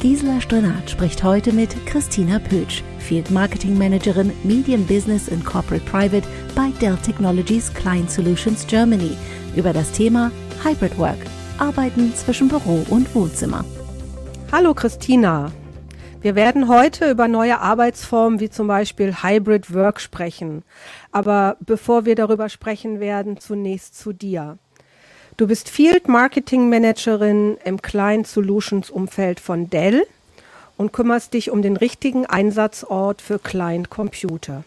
Gisela Strenat spricht heute mit Christina Pötsch, Field Marketing Managerin Medium Business and Corporate Private bei Dell Technologies Client Solutions Germany über das Thema Hybrid Work, Arbeiten zwischen Büro und Wohnzimmer. Hallo Christina. Wir werden heute über neue Arbeitsformen wie zum Beispiel Hybrid Work sprechen. Aber bevor wir darüber sprechen werden, zunächst zu dir. Du bist Field Marketing Managerin im Client Solutions Umfeld von Dell und kümmerst dich um den richtigen Einsatzort für Client Computer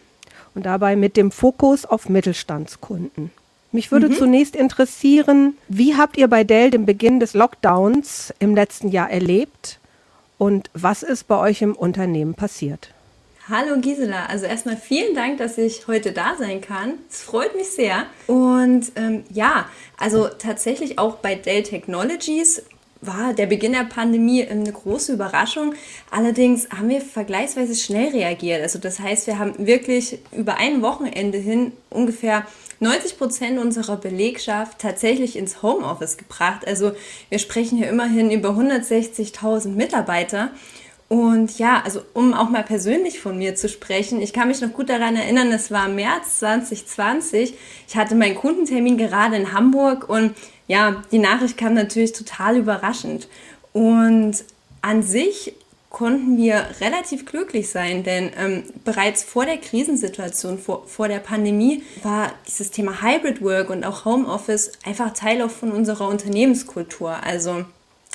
und dabei mit dem Fokus auf Mittelstandskunden. Mich würde mhm. zunächst interessieren, wie habt ihr bei Dell den Beginn des Lockdowns im letzten Jahr erlebt und was ist bei euch im Unternehmen passiert? Hallo Gisela, also erstmal vielen Dank, dass ich heute da sein kann. Es freut mich sehr. Und ähm, ja, also tatsächlich auch bei Dell Technologies war der Beginn der Pandemie eine große Überraschung. Allerdings haben wir vergleichsweise schnell reagiert. Also das heißt, wir haben wirklich über ein Wochenende hin ungefähr 90 Prozent unserer Belegschaft tatsächlich ins Homeoffice gebracht. Also wir sprechen hier immerhin über 160.000 Mitarbeiter. Und ja, also um auch mal persönlich von mir zu sprechen, ich kann mich noch gut daran erinnern, es war März 2020. Ich hatte meinen Kundentermin gerade in Hamburg und ja, die Nachricht kam natürlich total überraschend. Und an sich konnten wir relativ glücklich sein, denn ähm, bereits vor der Krisensituation, vor, vor der Pandemie, war dieses Thema Hybrid Work und auch Homeoffice einfach Teil auch von unserer Unternehmenskultur. Also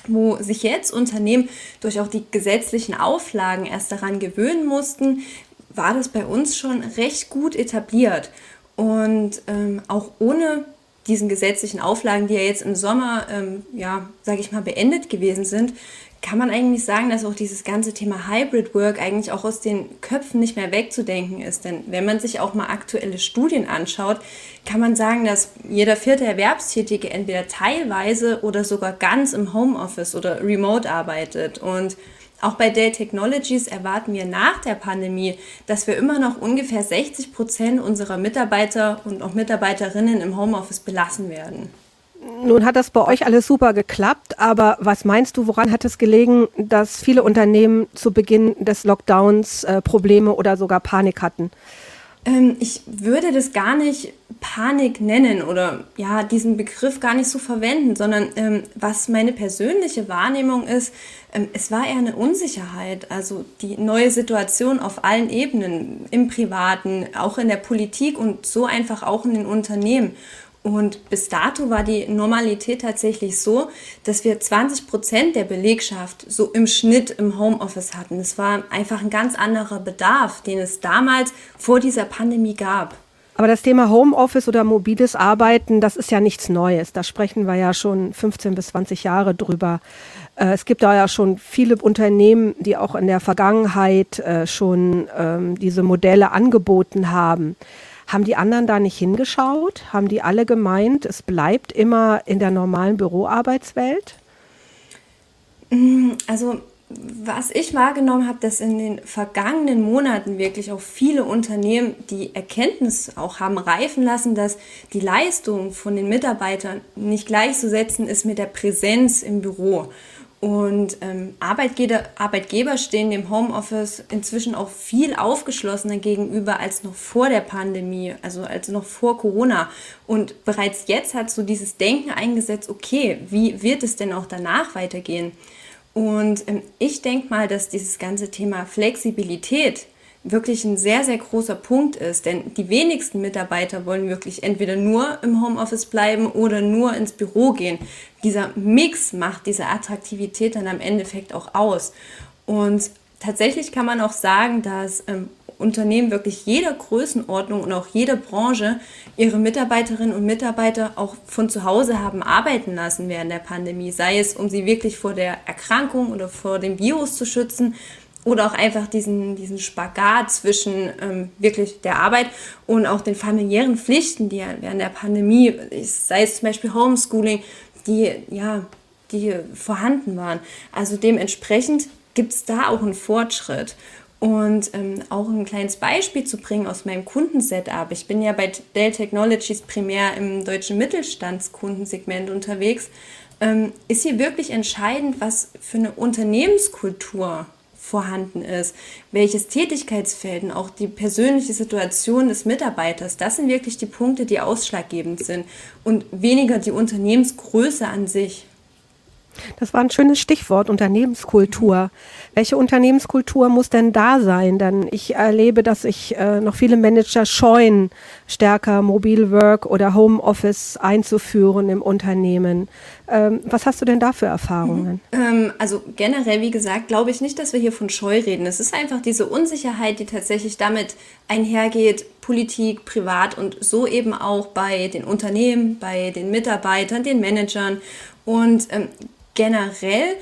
wo sich jetzt Unternehmen durch auch die gesetzlichen Auflagen erst daran gewöhnen mussten, war das bei uns schon recht gut etabliert. Und ähm, auch ohne diesen gesetzlichen Auflagen, die ja jetzt im Sommer, ähm, ja, sage ich mal, beendet gewesen sind, kann man eigentlich sagen, dass auch dieses ganze Thema Hybrid Work eigentlich auch aus den Köpfen nicht mehr wegzudenken ist. Denn wenn man sich auch mal aktuelle Studien anschaut, kann man sagen, dass jeder vierte Erwerbstätige entweder teilweise oder sogar ganz im Homeoffice oder remote arbeitet. Und auch bei Dell Technologies erwarten wir nach der Pandemie, dass wir immer noch ungefähr 60 Prozent unserer Mitarbeiter und auch Mitarbeiterinnen im Homeoffice belassen werden. Nun hat das bei euch alles super geklappt, aber was meinst du, woran hat es gelegen, dass viele Unternehmen zu Beginn des Lockdowns äh, Probleme oder sogar Panik hatten? Ähm, ich würde das gar nicht Panik nennen oder ja, diesen Begriff gar nicht so verwenden, sondern ähm, was meine persönliche Wahrnehmung ist, ähm, es war eher eine Unsicherheit. Also die neue Situation auf allen Ebenen, im Privaten, auch in der Politik und so einfach auch in den Unternehmen. Und bis dato war die Normalität tatsächlich so, dass wir 20 Prozent der Belegschaft so im Schnitt im Homeoffice hatten. Es war einfach ein ganz anderer Bedarf, den es damals vor dieser Pandemie gab. Aber das Thema Homeoffice oder mobiles Arbeiten, das ist ja nichts Neues. Da sprechen wir ja schon 15 bis 20 Jahre drüber. Äh, es gibt da ja schon viele Unternehmen, die auch in der Vergangenheit äh, schon ähm, diese Modelle angeboten haben. Haben die anderen da nicht hingeschaut? Haben die alle gemeint, es bleibt immer in der normalen Büroarbeitswelt? Mm, also was ich wahrgenommen habe, dass in den vergangenen Monaten wirklich auch viele Unternehmen die Erkenntnis auch haben reifen lassen, dass die Leistung von den Mitarbeitern nicht gleichzusetzen ist mit der Präsenz im Büro. Und ähm, Arbeitgeber, Arbeitgeber stehen dem Homeoffice inzwischen auch viel aufgeschlossener gegenüber als noch vor der Pandemie, also als noch vor Corona. Und bereits jetzt hat so dieses Denken eingesetzt, okay, wie wird es denn auch danach weitergehen? Und ähm, ich denke mal, dass dieses ganze Thema Flexibilität wirklich ein sehr, sehr großer Punkt ist. Denn die wenigsten Mitarbeiter wollen wirklich entweder nur im Homeoffice bleiben oder nur ins Büro gehen. Dieser Mix macht diese Attraktivität dann am Endeffekt auch aus. Und tatsächlich kann man auch sagen, dass ähm, Unternehmen wirklich jeder Größenordnung und auch jeder Branche ihre Mitarbeiterinnen und Mitarbeiter auch von zu Hause haben arbeiten lassen während der Pandemie, sei es um sie wirklich vor der Erkrankung oder vor dem Virus zu schützen oder auch einfach diesen, diesen Spagat zwischen ähm, wirklich der Arbeit und auch den familiären Pflichten, die während der Pandemie, sei es zum Beispiel Homeschooling, die ja, die vorhanden waren. Also dementsprechend gibt es da auch einen Fortschritt. Und ähm, auch ein kleines Beispiel zu bringen aus meinem Kundensetup. Ich bin ja bei Dell Technologies primär im deutschen Mittelstandskundensegment unterwegs. Ähm, ist hier wirklich entscheidend, was für eine Unternehmenskultur vorhanden ist, welches Tätigkeitsfeld und auch die persönliche Situation des Mitarbeiters, das sind wirklich die Punkte, die ausschlaggebend sind und weniger die Unternehmensgröße an sich. Das war ein schönes Stichwort, Unternehmenskultur. Welche Unternehmenskultur muss denn da sein? Denn ich erlebe, dass sich äh, noch viele Manager scheuen, stärker Mobile Work oder Homeoffice einzuführen im Unternehmen. Ähm, was hast du denn da für Erfahrungen? Mhm. Ähm, also generell, wie gesagt, glaube ich nicht, dass wir hier von Scheu reden. Es ist einfach diese Unsicherheit, die tatsächlich damit einhergeht, Politik, privat und so eben auch bei den Unternehmen, bei den Mitarbeitern, den Managern. Und ähm, generell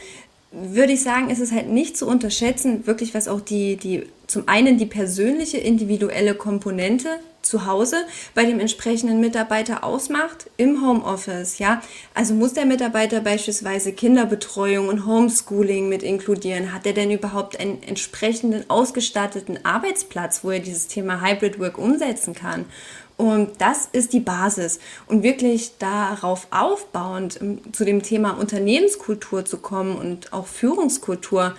würde ich sagen, ist es halt nicht zu unterschätzen, wirklich was auch die, die zum einen die persönliche, individuelle Komponente zu Hause bei dem entsprechenden Mitarbeiter ausmacht im Homeoffice, ja. Also muss der Mitarbeiter beispielsweise Kinderbetreuung und Homeschooling mit inkludieren? Hat er denn überhaupt einen entsprechenden ausgestatteten Arbeitsplatz, wo er dieses Thema Hybrid Work umsetzen kann? Und das ist die Basis. Und wirklich darauf aufbauend ähm, zu dem Thema Unternehmenskultur zu kommen und auch Führungskultur.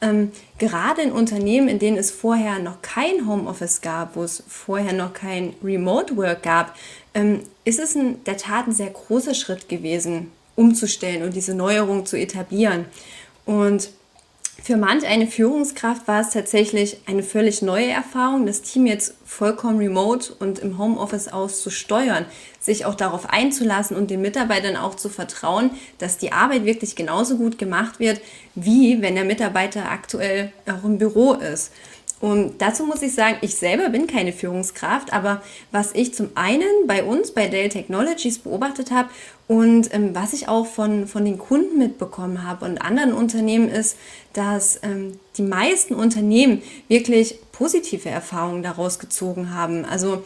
Ähm, gerade in Unternehmen, in denen es vorher noch kein Homeoffice gab, wo es vorher noch kein Remote Work gab, ähm, ist es in der Tat ein sehr großer Schritt gewesen, umzustellen und diese Neuerung zu etablieren. Und für manch eine Führungskraft war es tatsächlich eine völlig neue Erfahrung, das Team jetzt vollkommen remote und im Homeoffice aus zu steuern, sich auch darauf einzulassen und den Mitarbeitern auch zu vertrauen, dass die Arbeit wirklich genauso gut gemacht wird, wie wenn der Mitarbeiter aktuell auch im Büro ist. Und dazu muss ich sagen, ich selber bin keine Führungskraft, aber was ich zum einen bei uns, bei Dell Technologies beobachtet habe und ähm, was ich auch von, von den Kunden mitbekommen habe und anderen Unternehmen ist, dass ähm, die meisten Unternehmen wirklich positive Erfahrungen daraus gezogen haben. Also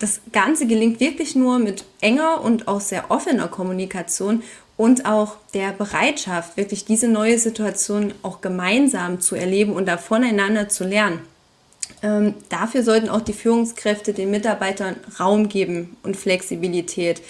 das Ganze gelingt wirklich nur mit enger und auch sehr offener Kommunikation und auch der Bereitschaft, wirklich diese neue Situation auch gemeinsam zu erleben und da voneinander zu lernen. Ähm, dafür sollten auch die Führungskräfte den Mitarbeitern Raum geben und Flexibilität.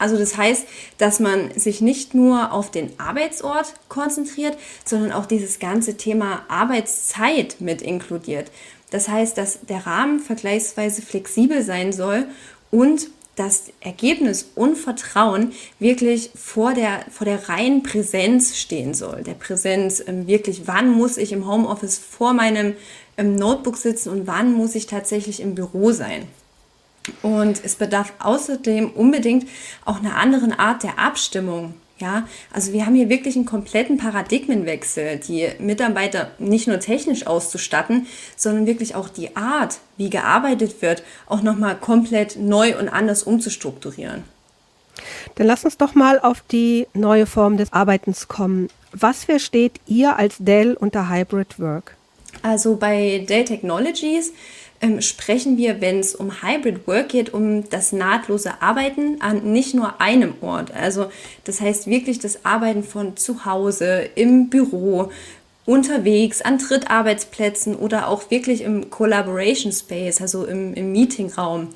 Also das heißt, dass man sich nicht nur auf den Arbeitsort konzentriert, sondern auch dieses ganze Thema Arbeitszeit mit inkludiert. Das heißt, dass der Rahmen vergleichsweise flexibel sein soll und das Ergebnis und Vertrauen wirklich vor der, vor der reinen Präsenz stehen soll. Der Präsenz ähm, wirklich, wann muss ich im Homeoffice vor meinem im Notebook sitzen und wann muss ich tatsächlich im Büro sein. Und es bedarf außerdem unbedingt auch einer anderen Art der Abstimmung. Ja, also wir haben hier wirklich einen kompletten Paradigmenwechsel, die Mitarbeiter nicht nur technisch auszustatten, sondern wirklich auch die Art, wie gearbeitet wird, auch nochmal komplett neu und anders umzustrukturieren. Dann lass uns doch mal auf die neue Form des Arbeitens kommen. Was versteht ihr als Dell unter Hybrid Work? Also bei Dell Technologies ähm, sprechen wir, wenn es um Hybrid Work geht, um das nahtlose Arbeiten an nicht nur einem Ort. Also das heißt wirklich das Arbeiten von zu Hause, im Büro, unterwegs, an Drittarbeitsplätzen oder auch wirklich im Collaboration Space, also im, im Meetingraum.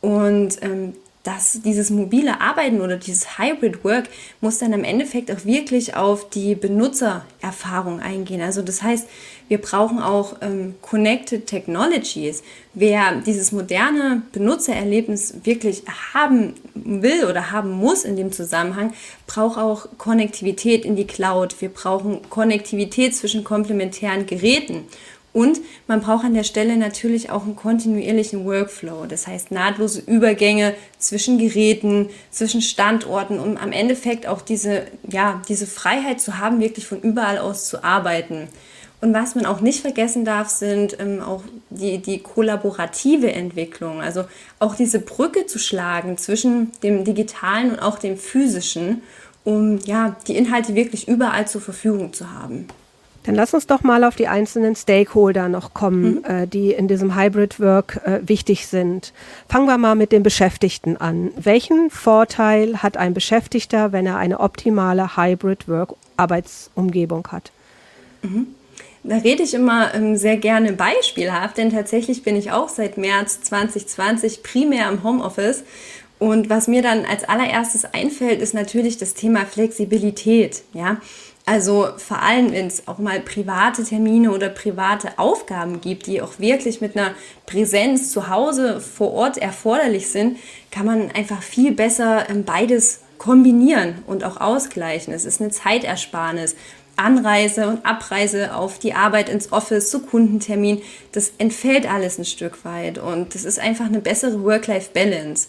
Und ähm, dass dieses mobile Arbeiten oder dieses Hybrid Work muss dann im Endeffekt auch wirklich auf die Benutzererfahrung eingehen. Also das heißt, wir brauchen auch ähm, Connected Technologies. Wer dieses moderne Benutzererlebnis wirklich haben will oder haben muss in dem Zusammenhang, braucht auch Konnektivität in die Cloud. Wir brauchen Konnektivität zwischen komplementären Geräten. Und man braucht an der Stelle natürlich auch einen kontinuierlichen Workflow, das heißt nahtlose Übergänge zwischen Geräten, zwischen Standorten, um am Endeffekt auch diese, ja, diese Freiheit zu haben, wirklich von überall aus zu arbeiten. Und was man auch nicht vergessen darf, sind ähm, auch die, die kollaborative Entwicklung, also auch diese Brücke zu schlagen zwischen dem digitalen und auch dem physischen, um ja, die Inhalte wirklich überall zur Verfügung zu haben. Dann lass uns doch mal auf die einzelnen Stakeholder noch kommen, mhm. äh, die in diesem Hybrid Work äh, wichtig sind. Fangen wir mal mit den Beschäftigten an. Welchen Vorteil hat ein Beschäftigter, wenn er eine optimale Hybrid Work Arbeitsumgebung hat? Mhm. Da rede ich immer ähm, sehr gerne beispielhaft, denn tatsächlich bin ich auch seit März 2020 primär im Homeoffice und was mir dann als allererstes einfällt, ist natürlich das Thema Flexibilität. Ja, also vor allem, wenn es auch mal private Termine oder private Aufgaben gibt, die auch wirklich mit einer Präsenz zu Hause vor Ort erforderlich sind, kann man einfach viel besser ähm, beides kombinieren und auch ausgleichen. Es ist eine Zeitersparnis. Anreise und Abreise auf die Arbeit ins Office zu Kundentermin, das entfällt alles ein Stück weit und das ist einfach eine bessere Work-Life-Balance.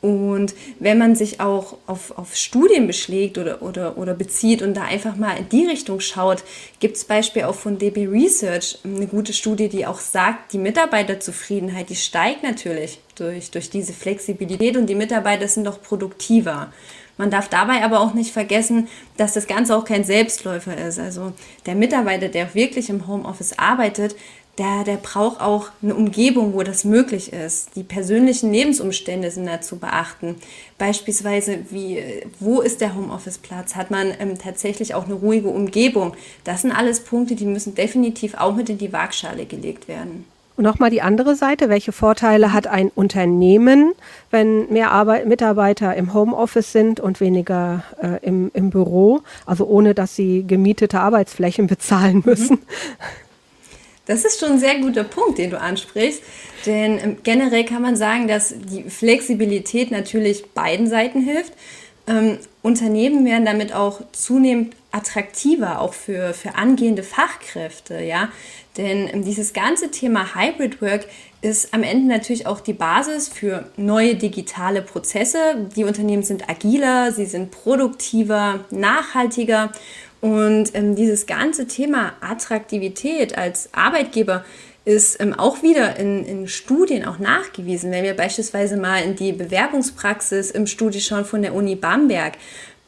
Und wenn man sich auch auf, auf Studien beschlägt oder, oder, oder bezieht und da einfach mal in die Richtung schaut, gibt es Beispiel auch von DB Research eine gute Studie, die auch sagt, die Mitarbeiterzufriedenheit, die steigt natürlich durch, durch diese Flexibilität und die Mitarbeiter sind auch produktiver. Man darf dabei aber auch nicht vergessen, dass das Ganze auch kein Selbstläufer ist. Also der Mitarbeiter, der wirklich im Homeoffice arbeitet, der, der braucht auch eine Umgebung, wo das möglich ist. Die persönlichen Lebensumstände sind da zu beachten. Beispielsweise, wie, wo ist der Homeoffice-Platz? Hat man ähm, tatsächlich auch eine ruhige Umgebung? Das sind alles Punkte, die müssen definitiv auch mit in die Waagschale gelegt werden. Und nochmal die andere Seite. Welche Vorteile hat ein Unternehmen, wenn mehr Arbeit, Mitarbeiter im Homeoffice sind und weniger äh, im, im Büro? Also ohne, dass sie gemietete Arbeitsflächen bezahlen müssen. Das ist schon ein sehr guter Punkt, den du ansprichst. Denn ähm, generell kann man sagen, dass die Flexibilität natürlich beiden Seiten hilft. Ähm, Unternehmen werden damit auch zunehmend attraktiver, auch für, für angehende Fachkräfte, ja. Denn ähm, dieses ganze Thema Hybrid Work ist am Ende natürlich auch die Basis für neue digitale Prozesse. Die Unternehmen sind agiler, sie sind produktiver, nachhaltiger und ähm, dieses ganze Thema Attraktivität als Arbeitgeber ist ähm, auch wieder in, in, Studien auch nachgewiesen. Wenn wir beispielsweise mal in die Bewerbungspraxis im Studie schauen von der Uni Bamberg,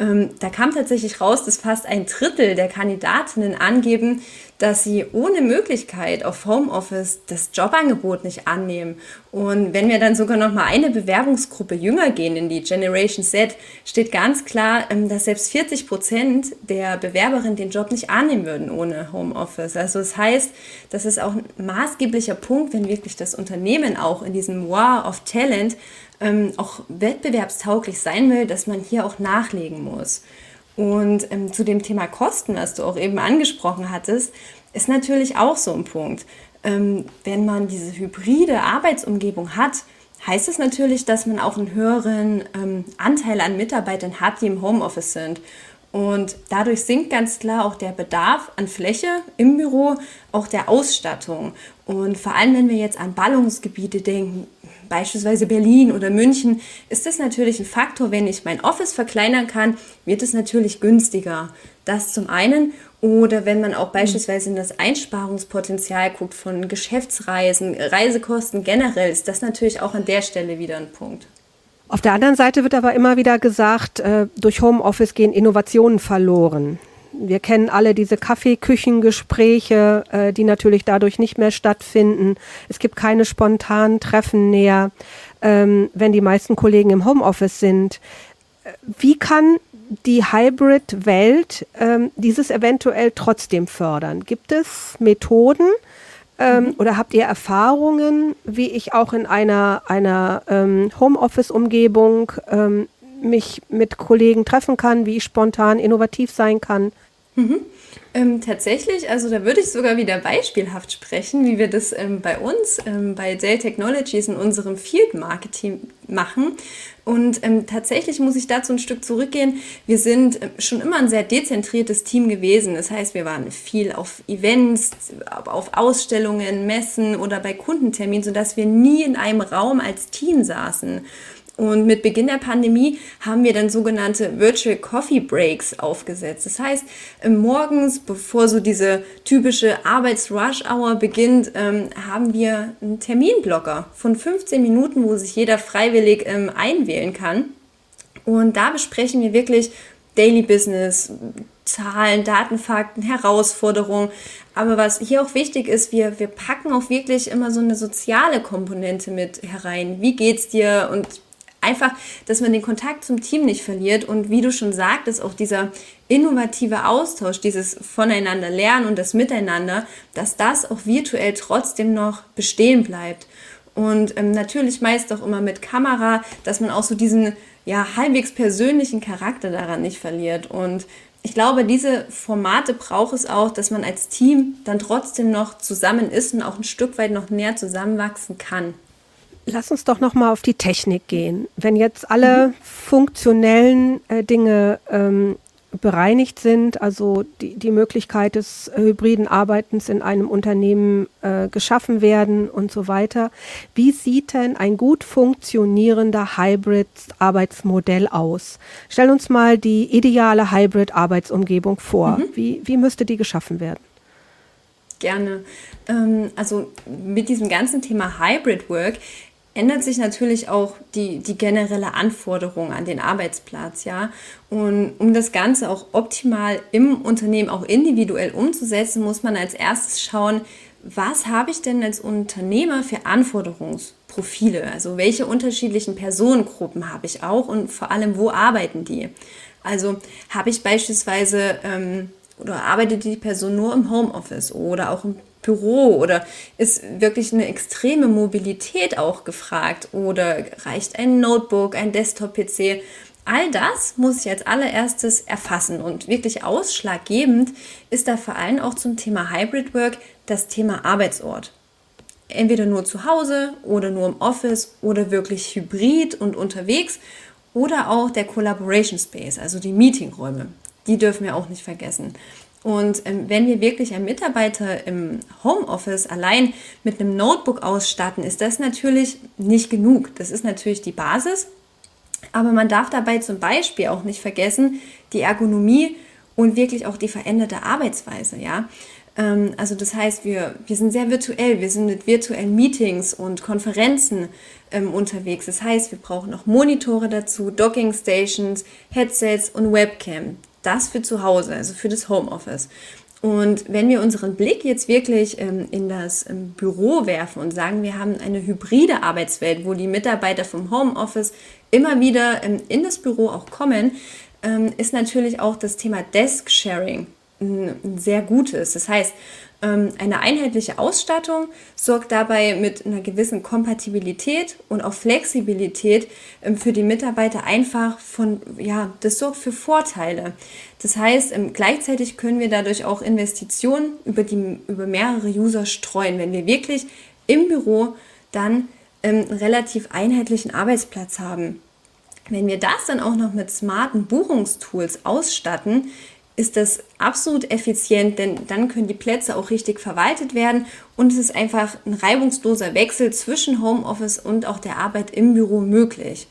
ähm, da kam tatsächlich raus, dass fast ein Drittel der Kandidatinnen angeben, dass sie ohne Möglichkeit auf Homeoffice das Jobangebot nicht annehmen. Und wenn wir dann sogar noch mal eine Bewerbungsgruppe jünger gehen, in die Generation Z, steht ganz klar, ähm, dass selbst 40 Prozent der Bewerberinnen den Job nicht annehmen würden ohne Homeoffice. Also das heißt, das ist auch ein maßgeblicher Punkt, wenn wirklich das Unternehmen auch in diesem War of Talent ähm, auch wettbewerbstauglich sein will, dass man hier auch nachlegen muss. Und ähm, zu dem Thema Kosten, was du auch eben angesprochen hattest, ist natürlich auch so ein Punkt. Ähm, wenn man diese hybride Arbeitsumgebung hat, heißt es natürlich, dass man auch einen höheren ähm, Anteil an Mitarbeitern hat, die im Homeoffice sind. Und dadurch sinkt ganz klar auch der Bedarf an Fläche im Büro, auch der Ausstattung. Und vor allem, wenn wir jetzt an Ballungsgebiete denken, beispielsweise Berlin oder München, ist das natürlich ein Faktor. Wenn ich mein Office verkleinern kann, wird es natürlich günstiger. Das zum einen. Oder wenn man auch beispielsweise in das Einsparungspotenzial guckt von Geschäftsreisen, Reisekosten generell, ist das natürlich auch an der Stelle wieder ein Punkt. Auf der anderen Seite wird aber immer wieder gesagt, äh, durch Homeoffice gehen Innovationen verloren. Wir kennen alle diese Kaffeeküchengespräche, äh, die natürlich dadurch nicht mehr stattfinden. Es gibt keine spontanen Treffen mehr, ähm, wenn die meisten Kollegen im Homeoffice sind. Wie kann die Hybrid-Welt ähm, dieses eventuell trotzdem fördern? Gibt es Methoden ähm, mhm. oder habt ihr Erfahrungen, wie ich auch in einer, einer ähm, Homeoffice-Umgebung ähm, mich mit Kollegen treffen kann, wie ich spontan innovativ sein kann? Mhm. Ähm, tatsächlich, also da würde ich sogar wieder beispielhaft sprechen, wie wir das ähm, bei uns ähm, bei Dell Technologies in unserem Field Marketing machen. Und ähm, tatsächlich muss ich dazu ein Stück zurückgehen. Wir sind ähm, schon immer ein sehr dezentriertes Team gewesen. Das heißt, wir waren viel auf Events, auf Ausstellungen, Messen oder bei Kundenterminen, sodass wir nie in einem Raum als Team saßen. Und mit Beginn der Pandemie haben wir dann sogenannte Virtual Coffee Breaks aufgesetzt. Das heißt, ähm, morgens, bevor so diese typische Arbeits-Rush-Hour beginnt, ähm, haben wir einen Terminblocker von 15 Minuten, wo sich jeder freiwillig ähm, einwählen kann. Und da besprechen wir wirklich Daily Business, Zahlen, Daten, Fakten, Herausforderungen. Aber was hier auch wichtig ist, wir, wir packen auch wirklich immer so eine soziale Komponente mit herein. Wie geht's dir? Und einfach, dass man den Kontakt zum Team nicht verliert. Und wie du schon sagtest, auch dieser innovative Austausch, dieses Voneinander lernen und das Miteinander, dass das auch virtuell trotzdem noch bestehen bleibt. Und ähm, natürlich meist auch immer mit Kamera, dass man auch so diesen ja, halbwegs persönlichen Charakter daran nicht verliert. Und ich glaube, diese Formate braucht es auch, dass man als Team dann trotzdem noch zusammen ist und auch ein Stück weit noch näher zusammenwachsen kann. Lass uns doch noch mal auf die Technik gehen. Wenn jetzt alle mhm. funktionellen äh, Dinge ähm, bereinigt sind, also die, die Möglichkeit des äh, hybriden Arbeitens in einem Unternehmen äh, geschaffen werden und so weiter. Wie sieht denn ein gut funktionierender Hybrid-Arbeitsmodell aus? Stell uns mal die ideale Hybrid-Arbeitsumgebung vor. Mhm. Wie, wie müsste die geschaffen werden? Gerne. Ähm, also mit diesem ganzen Thema Hybrid Work ändert sich natürlich auch die, die generelle Anforderung an den Arbeitsplatz, ja. Und um das Ganze auch optimal im Unternehmen auch individuell umzusetzen, muss man als erstes schauen, was habe ich denn als Unternehmer für Anforderungsprofile? Also welche unterschiedlichen Personengruppen habe ich auch und vor allem, wo arbeiten die? Also habe ich beispielsweise ähm, oder arbeitet die Person nur im Homeoffice oder auch im Büro oder ist wirklich eine extreme Mobilität auch gefragt oder reicht ein Notebook, ein Desktop-PC? All das muss ich als allererstes erfassen und wirklich ausschlaggebend ist da vor allem auch zum Thema Hybrid Work das Thema Arbeitsort. Entweder nur zu Hause oder nur im Office oder wirklich hybrid und unterwegs oder auch der Collaboration Space, also die Meetingräume. Die dürfen wir auch nicht vergessen. Und ähm, wenn wir wirklich einen Mitarbeiter im Homeoffice allein mit einem Notebook ausstatten, ist das natürlich nicht genug. Das ist natürlich die Basis. Aber man darf dabei zum Beispiel auch nicht vergessen, die Ergonomie und wirklich auch die veränderte Arbeitsweise. Ja? Ähm, also das heißt, wir, wir sind sehr virtuell, wir sind mit virtuellen Meetings und Konferenzen ähm, unterwegs. Das heißt, wir brauchen auch Monitore dazu, Docking Stations, Headsets und Webcam das für zu Hause, also für das Homeoffice. Und wenn wir unseren Blick jetzt wirklich ähm, in das ähm, Büro werfen und sagen, wir haben eine hybride Arbeitswelt, wo die Mitarbeiter vom Homeoffice immer wieder ähm, in das Büro auch kommen, ähm, ist natürlich auch das Thema Desk Sharing ein sehr gutes. Das heißt, ähm, eine einheitliche Ausstattung sorgt dabei mit einer gewissen Kompatibilität und auch Flexibilität ähm, für die Mitarbeiter einfach von, ja, das sorgt für Vorteile. Das heißt, ähm, gleichzeitig können wir dadurch auch Investitionen über, die, über mehrere User streuen, wenn wir wirklich im Büro dann einen relativ einheitlichen Arbeitsplatz haben. Wenn wir das dann auch noch mit smarten Buchungstools ausstatten, ist das absolut effizient, denn dann können die Plätze auch richtig verwaltet werden und es ist einfach ein reibungsloser Wechsel zwischen Homeoffice und auch der Arbeit im Büro möglich.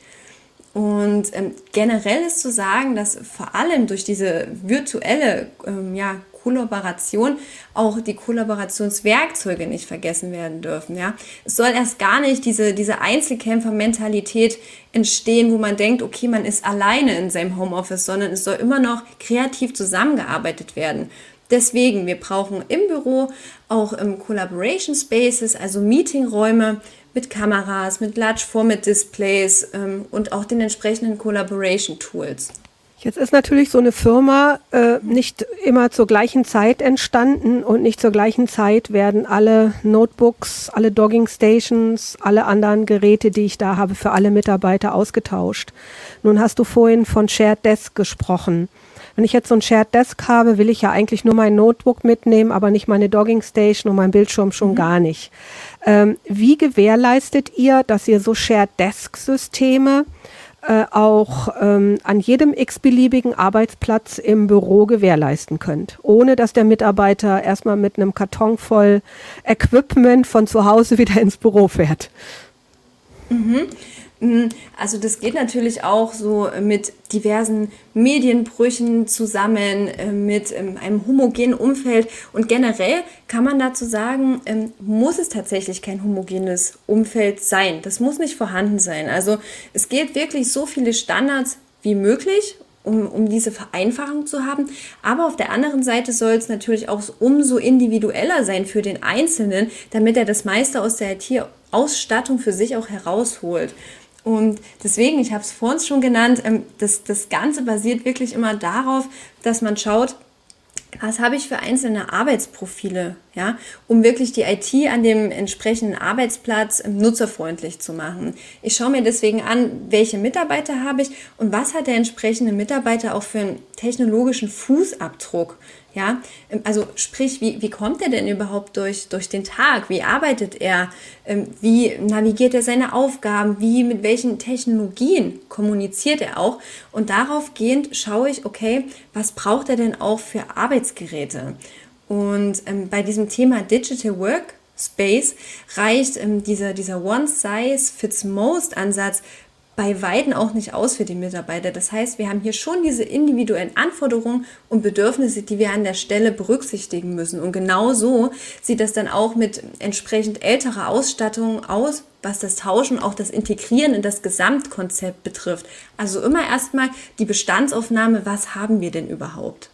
Und ähm, generell ist zu sagen, dass vor allem durch diese virtuelle ähm, ja, Kollaboration auch die Kollaborationswerkzeuge nicht vergessen werden dürfen. Ja? Es soll erst gar nicht diese, diese Einzelkämpfer-Mentalität entstehen, wo man denkt, okay, man ist alleine in seinem Homeoffice, sondern es soll immer noch kreativ zusammengearbeitet werden. Deswegen, wir brauchen im Büro auch im Collaboration Spaces, also Meetingräume mit Kameras, mit Large Format Displays ähm, und auch den entsprechenden Collaboration Tools. Jetzt ist natürlich so eine Firma äh, nicht immer zur gleichen Zeit entstanden und nicht zur gleichen Zeit werden alle Notebooks, alle Dogging Stations, alle anderen Geräte, die ich da habe, für alle Mitarbeiter ausgetauscht. Nun hast du vorhin von Shared Desk gesprochen. Wenn ich jetzt so ein Shared Desk habe, will ich ja eigentlich nur mein Notebook mitnehmen, aber nicht meine Dogging Station und mein Bildschirm schon mhm. gar nicht. Ähm, wie gewährleistet ihr, dass ihr so Shared Desk Systeme äh, auch ähm, an jedem x-beliebigen Arbeitsplatz im Büro gewährleisten könnt, ohne dass der Mitarbeiter erstmal mit einem Karton voll Equipment von zu Hause wieder ins Büro fährt. Mhm. Mhm. Also das geht natürlich auch so mit diversen Medienbrüchen zusammen, äh, mit ähm, einem homogenen Umfeld. Und generell kann man dazu sagen, ähm, muss es tatsächlich kein homogenes Umfeld sein. Das muss nicht vorhanden sein. Also es gilt wirklich so viele Standards wie möglich um, um diese Vereinfachung zu haben. Aber auf der anderen Seite soll es natürlich auch umso individueller sein für den Einzelnen, damit er das meiste aus der IT-Ausstattung für sich auch herausholt. Und deswegen, ich habe es vor uns schon genannt, ähm, das, das Ganze basiert wirklich immer darauf, dass man schaut, was habe ich für einzelne Arbeitsprofile, ja, um wirklich die IT an dem entsprechenden Arbeitsplatz nutzerfreundlich zu machen. Ich schaue mir deswegen an, welche Mitarbeiter habe ich und was hat der entsprechende Mitarbeiter auch für einen technologischen Fußabdruck. Ja, ähm, also sprich, wie, wie kommt er denn überhaupt durch, durch den Tag? Wie arbeitet er? Ähm, wie navigiert er seine Aufgaben? Wie, mit welchen Technologien kommuniziert er auch? Und darauf gehend schaue ich, okay, was braucht er denn auch für Arbeitsgeräte? Und ähm, bei diesem Thema Digital Work Space reicht ähm, dieser, dieser One-Size-Fits-Most-Ansatz bei Weitem auch nicht aus für die Mitarbeiter. Das heißt, wir haben hier schon diese individuellen Anforderungen und Bedürfnisse, die wir an der Stelle berücksichtigen müssen. Und genau so sieht das dann auch mit entsprechend älterer Ausstattung aus, was das Tauschen auch das Integrieren in das Gesamtkonzept betrifft. Also immer erstmal die Bestandsaufnahme, was haben wir denn überhaupt?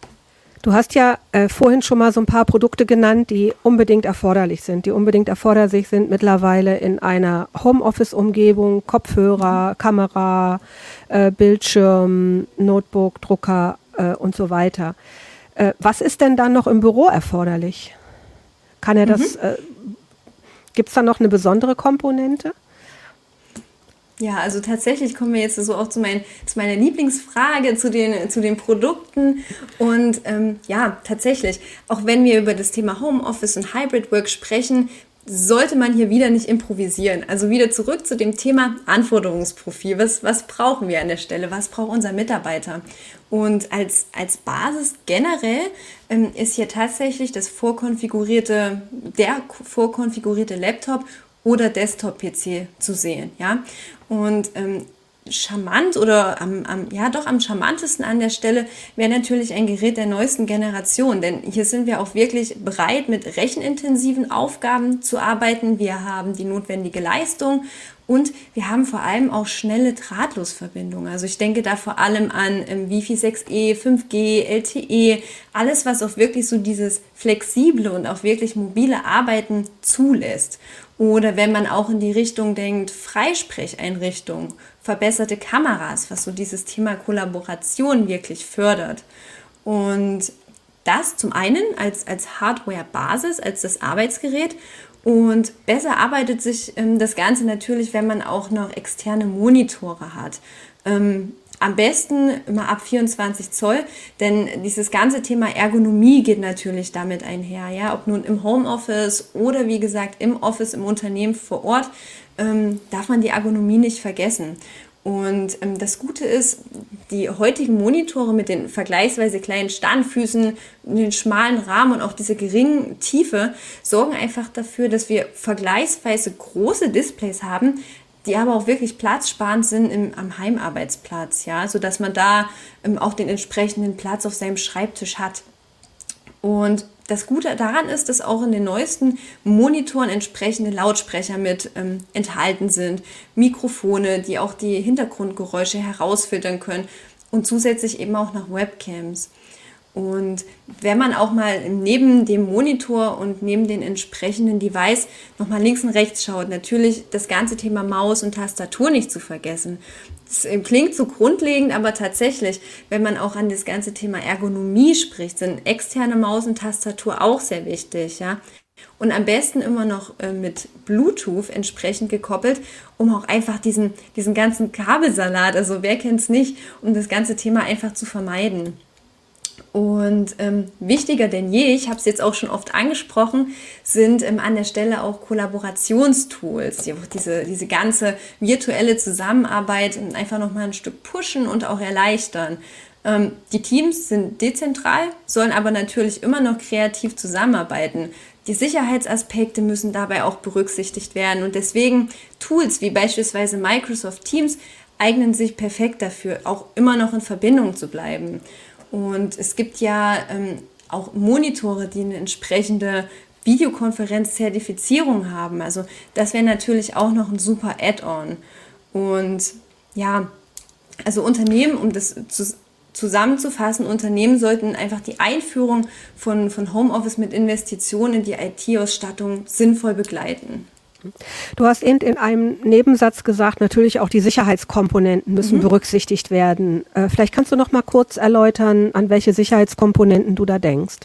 Du hast ja äh, vorhin schon mal so ein paar Produkte genannt, die unbedingt erforderlich sind, die unbedingt erforderlich sind mittlerweile in einer Homeoffice-Umgebung, Kopfhörer. Kamera, äh, Bildschirm, Notebook, Drucker äh, und so weiter. Äh, was ist denn dann noch im Büro erforderlich? Kann er das, mhm. Äh, gibt es da noch eine besondere Komponente? Ja, also tatsächlich kommen wir jetzt so auch zu, mein, zu meiner Lieblingsfrage, zu den, zu den Produkten. Und ähm, ja, tatsächlich, auch wenn wir über das Thema Homeoffice und Hybrid Work sprechen, sollte man hier wieder nicht improvisieren. Also wieder zurück zu dem Thema Anforderungsprofil. Was, was brauchen wir an der Stelle? Was braucht unser Mitarbeiter? Und als, als Basis generell ähm, ist hier tatsächlich das vorkonfigurierte, der vorkonfigurierte Laptop oder Desktop-PC zu sehen. Ja? Und ähm, charmant oder am, am, ja doch am charmantesten an der Stelle wäre natürlich ein Gerät der neuesten Generation, denn hier sind wir auch wirklich bereit, mit rechenintensiven Aufgaben zu arbeiten. Wir haben die notwendige Leistung und wir haben vor allem auch schnelle Drahtlosverbindungen. Also ich denke da vor allem an ähm, Wi-Fi 6E, 5G, LTE, alles, was auch wirklich so dieses flexible und auch wirklich mobile Arbeiten zulässt. Oder wenn man auch in die Richtung denkt, Freisprecheinrichtungen, verbesserte Kameras, was so dieses Thema Kollaboration wirklich fördert. Und das zum einen als, als Hardware-Basis, als das Arbeitsgerät. Und besser arbeitet sich ähm, das Ganze natürlich, wenn man auch noch externe Monitore hat. Ähm, am besten immer ab 24 Zoll, denn dieses ganze Thema Ergonomie geht natürlich damit einher. Ja, ob nun im Homeoffice oder wie gesagt im Office, im Unternehmen vor Ort, ähm, darf man die Ergonomie nicht vergessen. Und ähm, das Gute ist, die heutigen Monitore mit den vergleichsweise kleinen Standfüßen, den schmalen Rahmen und auch diese geringen Tiefe sorgen einfach dafür, dass wir vergleichsweise große Displays haben, die aber auch wirklich platzsparend sind im, am Heimarbeitsplatz, ja, sodass man da ähm, auch den entsprechenden Platz auf seinem Schreibtisch hat. Und das Gute daran ist, dass auch in den neuesten Monitoren entsprechende Lautsprecher mit ähm, enthalten sind, Mikrofone, die auch die Hintergrundgeräusche herausfiltern können und zusätzlich eben auch noch Webcams. Und wenn man auch mal neben dem Monitor und neben den entsprechenden Device nochmal links und rechts schaut, natürlich das ganze Thema Maus und Tastatur nicht zu vergessen. Das klingt so grundlegend, aber tatsächlich, wenn man auch an das ganze Thema Ergonomie spricht, sind externe Maus und Tastatur auch sehr wichtig, ja. Und am besten immer noch äh, mit Bluetooth entsprechend gekoppelt, um auch einfach diesen, diesen ganzen Kabelsalat, also wer kennt es nicht, um das ganze Thema einfach zu vermeiden. Und ähm, wichtiger denn je, ich habe es jetzt auch schon oft angesprochen, sind ähm, an der Stelle auch Kollaborationstools, die diese, diese ganze virtuelle Zusammenarbeit einfach nochmal ein Stück pushen und auch erleichtern. Ähm, die Teams sind dezentral, sollen aber natürlich immer noch kreativ zusammenarbeiten. Die Sicherheitsaspekte müssen dabei auch berücksichtigt werden und deswegen Tools wie beispielsweise Microsoft Teams eignen sich perfekt dafür, auch immer noch in Verbindung zu bleiben. Und es gibt ja ähm, auch Monitore, die eine entsprechende Videokonferenz-Zertifizierung haben. Also das wäre natürlich auch noch ein super Add-on. Und ja, also Unternehmen, um das zu, zusammenzufassen, Unternehmen sollten einfach die Einführung von, von Homeoffice mit Investitionen in die IT-Ausstattung sinnvoll begleiten. Du hast eben in einem Nebensatz gesagt, natürlich auch die Sicherheitskomponenten müssen mhm. berücksichtigt werden. Äh, vielleicht kannst du noch mal kurz erläutern, an welche Sicherheitskomponenten du da denkst.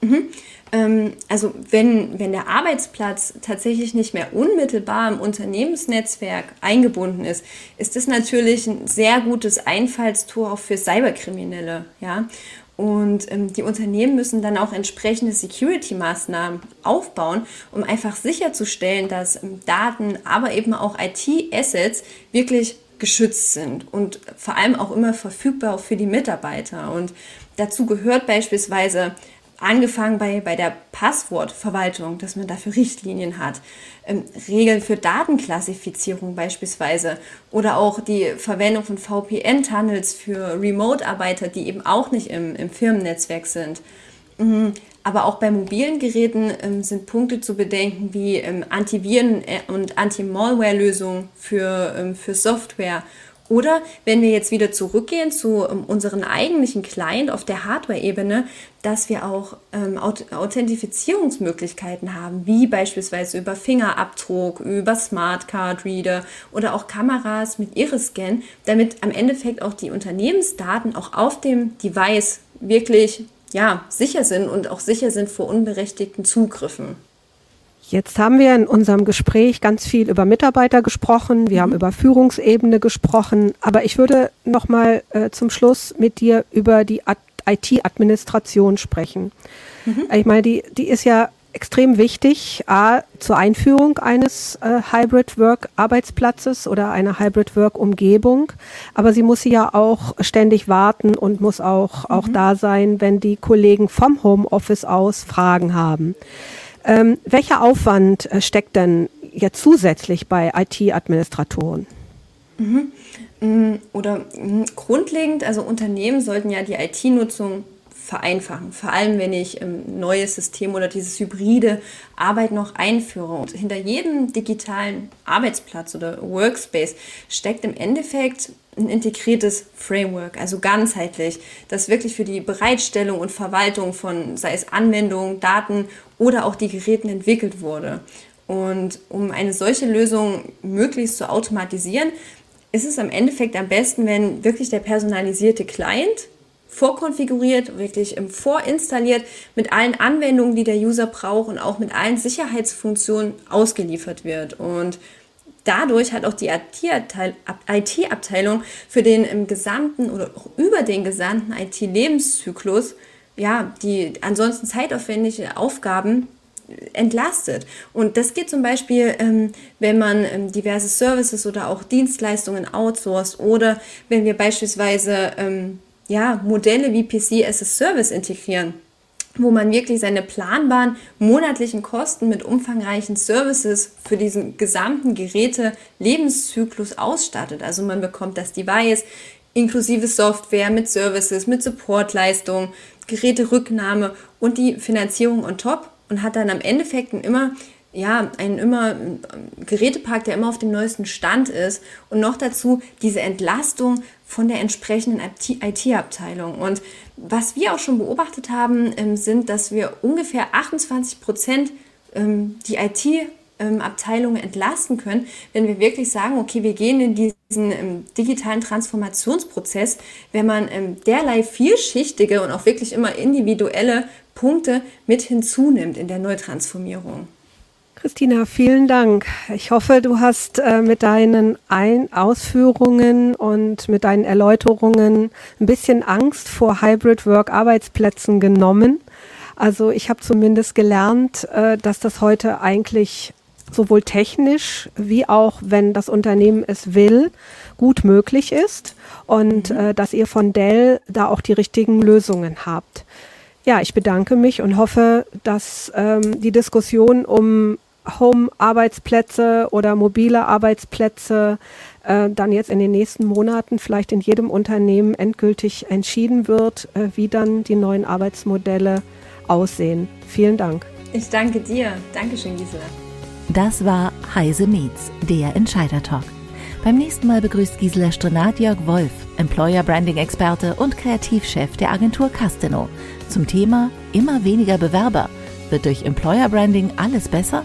Mhm. Ähm, also wenn, wenn der Arbeitsplatz tatsächlich nicht mehr unmittelbar im Unternehmensnetzwerk eingebunden ist, ist das natürlich ein sehr gutes Einfallstor auch für Cyberkriminelle. Ja? Und ähm, die Unternehmen müssen dann auch entsprechende Security-Maßnahmen aufbauen, um einfach sicherzustellen, dass ähm, Daten, aber eben auch IT-Assets wirklich geschützt sind und vor allem auch immer verfügbar für die Mitarbeiter. Und dazu gehört beispielsweise angefangen bei, bei der Passwortverwaltung, dass man dafür Richtlinien hat, ähm, Regeln für Datenklassifizierung beispielsweise oder auch die Verwendung von VPN-Tunnels für Remote-Arbeiter, die eben auch nicht im, im Firmennetzwerk sind. Mhm. Aber auch bei mobilen Geräten ähm, sind Punkte zu bedenken wie ähm, Antiviren- und Anti-Malware-Lösungen für, ähm, für Software oder wenn wir jetzt wieder zurückgehen zu ähm, unseren eigentlichen Client auf der Hardware-Ebene, dass wir auch ähm, Authentifizierungsmöglichkeiten haben, wie beispielsweise über Fingerabdruck, über Smart Card Reader oder auch Kameras mit Iris-Scan, damit am Endeffekt auch die Unternehmensdaten auch auf dem Device wirklich ja, sicher sind und auch sicher sind vor unberechtigten Zugriffen. Jetzt haben wir in unserem Gespräch ganz viel über Mitarbeiter gesprochen, wir mhm. haben über Führungsebene gesprochen, aber ich würde noch mal äh, zum Schluss mit dir über die IT-Administration sprechen. Mhm. Ich meine, die, die ist ja extrem wichtig, a, zur Einführung eines äh, Hybrid-Work-Arbeitsplatzes oder einer Hybrid-Work-Umgebung, aber sie muss ja auch ständig warten und muss auch, mhm. auch da sein, wenn die Kollegen vom Homeoffice aus Fragen haben. Ähm, welcher Aufwand äh, steckt denn jetzt zusätzlich bei IT-Administratoren? Mhm. Mm, oder mm, grundlegend, also Unternehmen sollten ja die IT-Nutzung vereinfachen. Vor allem, wenn ich ein ähm, neues System oder dieses hybride Arbeit noch einführe. Und hinter jedem digitalen Arbeitsplatz oder Workspace steckt im Endeffekt ein integriertes Framework, also ganzheitlich, das wirklich für die Bereitstellung und Verwaltung von, sei es Anwendungen, Daten oder auch die Geräten entwickelt wurde. Und um eine solche Lösung möglichst zu automatisieren, ist es am Endeffekt am besten, wenn wirklich der personalisierte Client vorkonfiguriert, wirklich vorinstalliert, mit allen Anwendungen, die der User braucht und auch mit allen Sicherheitsfunktionen ausgeliefert wird. Und dadurch hat auch die IT-Abteilung für den im gesamten oder auch über den gesamten IT-Lebenszyklus ja, die ansonsten zeitaufwendigen Aufgaben entlastet. Und das geht zum Beispiel, ähm, wenn man ähm, diverse Services oder auch Dienstleistungen outsourced oder wenn wir beispielsweise ähm, ja, Modelle wie PC as a Service integrieren wo man wirklich seine planbaren monatlichen Kosten mit umfangreichen Services für diesen gesamten Geräte-Lebenszyklus ausstattet. Also man bekommt das Device inklusive Software mit Services, mit Supportleistung, Geräterücknahme und die Finanzierung on top und hat dann am Endeffekt immer ja, einen immer Gerätepark, der immer auf dem neuesten Stand ist und noch dazu diese Entlastung von der entsprechenden IT-Abteilung. Und was wir auch schon beobachtet haben, ähm, sind, dass wir ungefähr 28 Prozent ähm, die IT Abteilungen entlasten können, wenn wir wirklich sagen, okay, wir gehen in diesen ähm, digitalen Transformationsprozess, wenn man ähm, derlei vielschichtige und auch wirklich immer individuelle Punkte mit hinzunimmt in der Neutransformierung. Christina, vielen Dank. Ich hoffe, du hast äh, mit deinen Ein Ausführungen und mit deinen Erläuterungen ein bisschen Angst vor Hybrid Work Arbeitsplätzen genommen. Also ich habe zumindest gelernt, äh, dass das heute eigentlich sowohl technisch wie auch, wenn das Unternehmen es will, gut möglich ist und mhm. äh, dass ihr von Dell da auch die richtigen Lösungen habt. Ja, ich bedanke mich und hoffe, dass ähm, die Diskussion um Home-Arbeitsplätze oder mobile Arbeitsplätze äh, dann jetzt in den nächsten Monaten vielleicht in jedem Unternehmen endgültig entschieden wird, äh, wie dann die neuen Arbeitsmodelle aussehen. Vielen Dank. Ich danke dir. Dankeschön, Gisela. Das war Heise Meets, der Entscheider Talk. Beim nächsten Mal begrüßt Gisela Strenat Jörg Wolf, Employer Branding Experte und Kreativchef der Agentur Castino, zum Thema immer weniger Bewerber. Wird durch Employer Branding alles besser?